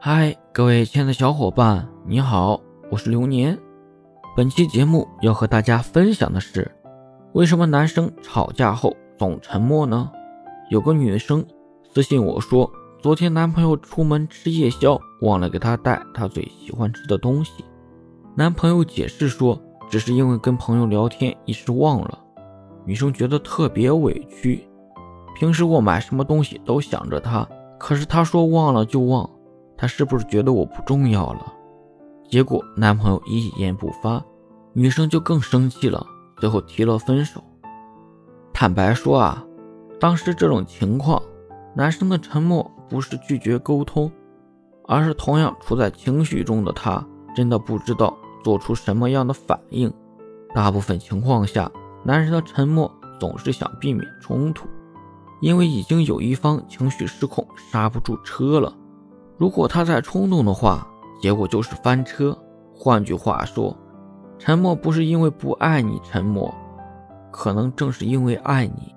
嗨，各位亲爱的小伙伴，你好，我是流年。本期节目要和大家分享的是，为什么男生吵架后总沉默呢？有个女生私信我说，昨天男朋友出门吃夜宵，忘了给她带她最喜欢吃的东西。男朋友解释说，只是因为跟朋友聊天一时忘了。女生觉得特别委屈，平时我买什么东西都想着他，可是他说忘了就忘。他是不是觉得我不重要了？结果男朋友一言不发，女生就更生气了，最后提了分手。坦白说啊，当时这种情况，男生的沉默不是拒绝沟通，而是同样处在情绪中的他真的不知道做出什么样的反应。大部分情况下，男人的沉默总是想避免冲突，因为已经有一方情绪失控，刹不住车了。如果他再冲动的话，结果就是翻车。换句话说，沉默不是因为不爱你沉默，可能正是因为爱你。